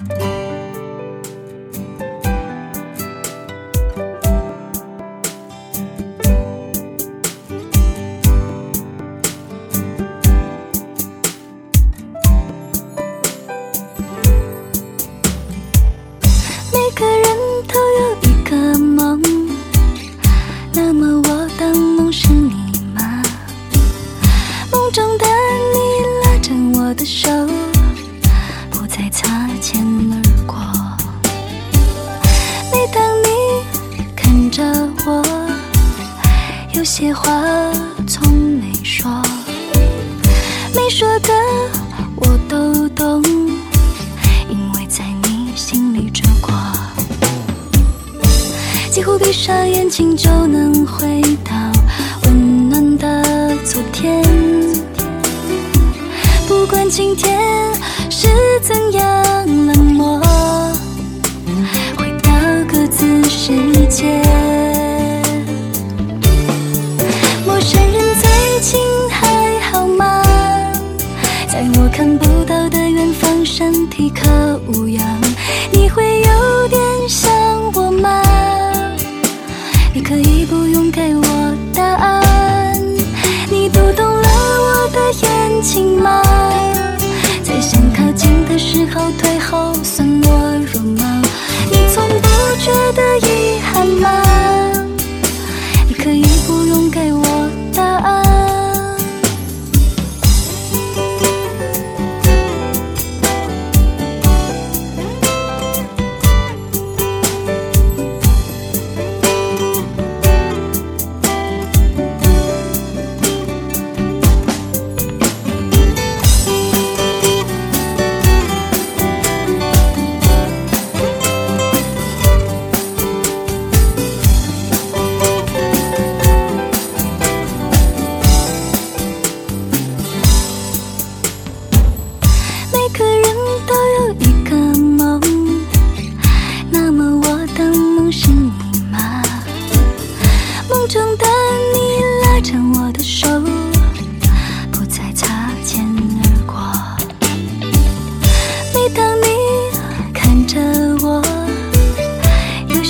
每个人都有一个梦那么我的梦是你吗？梦中的你拉着我的手你说的我都懂。因为在你心里住过，几乎闭上眼睛就能回到温暖的昨天。不管今天是怎样冷漠，回到各自世界。陌生人最近给我答案，你读懂了我的眼睛吗？在想靠近的时候退后，算懦弱吗？你从不觉得遗憾吗？你可以不用给我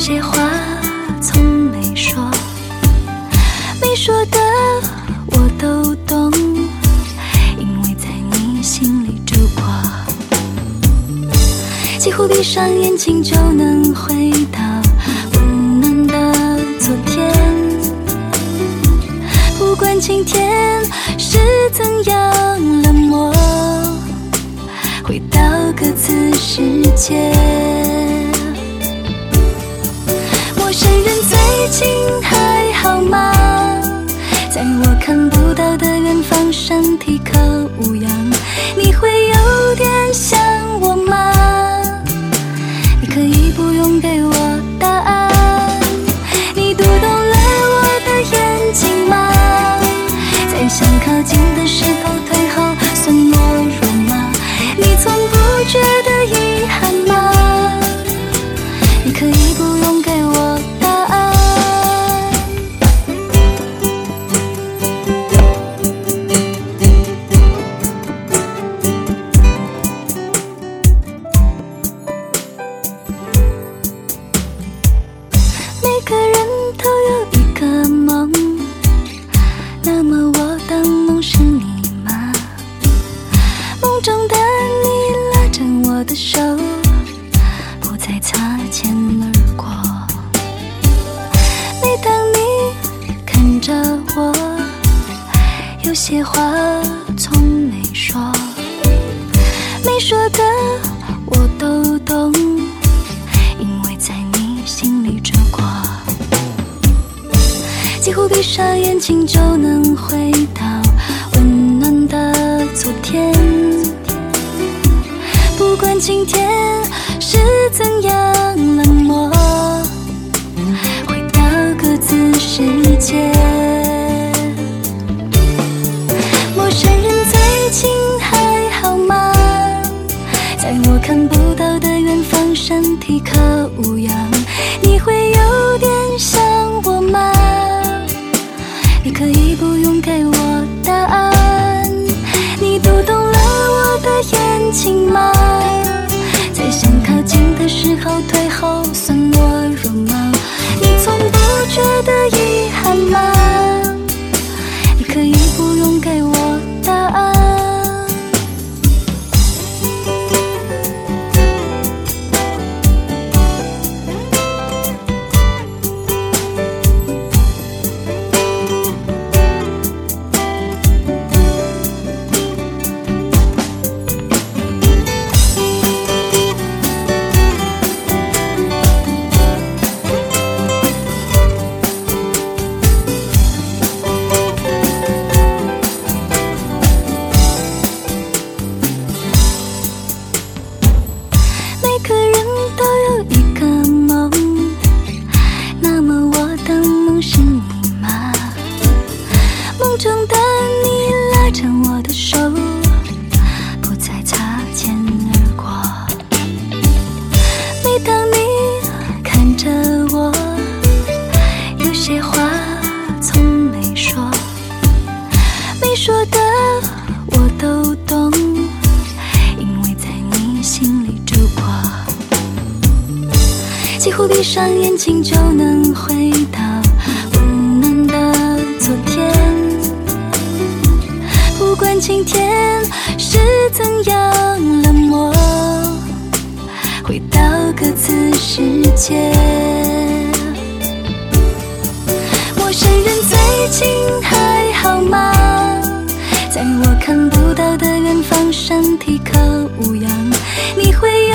些话从没说，没说的我都懂。因为在你心里住过，几乎闭上眼睛就能回到温暖的昨天。不管今天是怎样冷漠，回到各自世界。最近还好吗？在我看不到的远方，身体可无恙？你会有点想我吗？你可以不用给我答案。你读懂了我的眼睛吗？在想靠近的时候退后，算懦弱吗？你从不觉得中的你拉着我的手，不再擦肩而过。每当你看着我，有些话从没说，没说的我都懂。因为在你心里住过，几乎闭上眼睛就能回到温暖的昨天。不管今天是怎样冷漠，回到各自世界。陌生人最近还好吗？在我看不到的远方，身体可无恙？你会有点想我吗？你可以不用给我答案。你读懂的眼睛吗？在想靠近的时候退后算懦弱吗？你从不觉得遗憾吗？几乎闭上眼睛就能回到温暖的昨天。不管今天是怎样冷漠，回到各自世界。陌生人最近还好吗？在我看不到的远方，身体可无恙？你会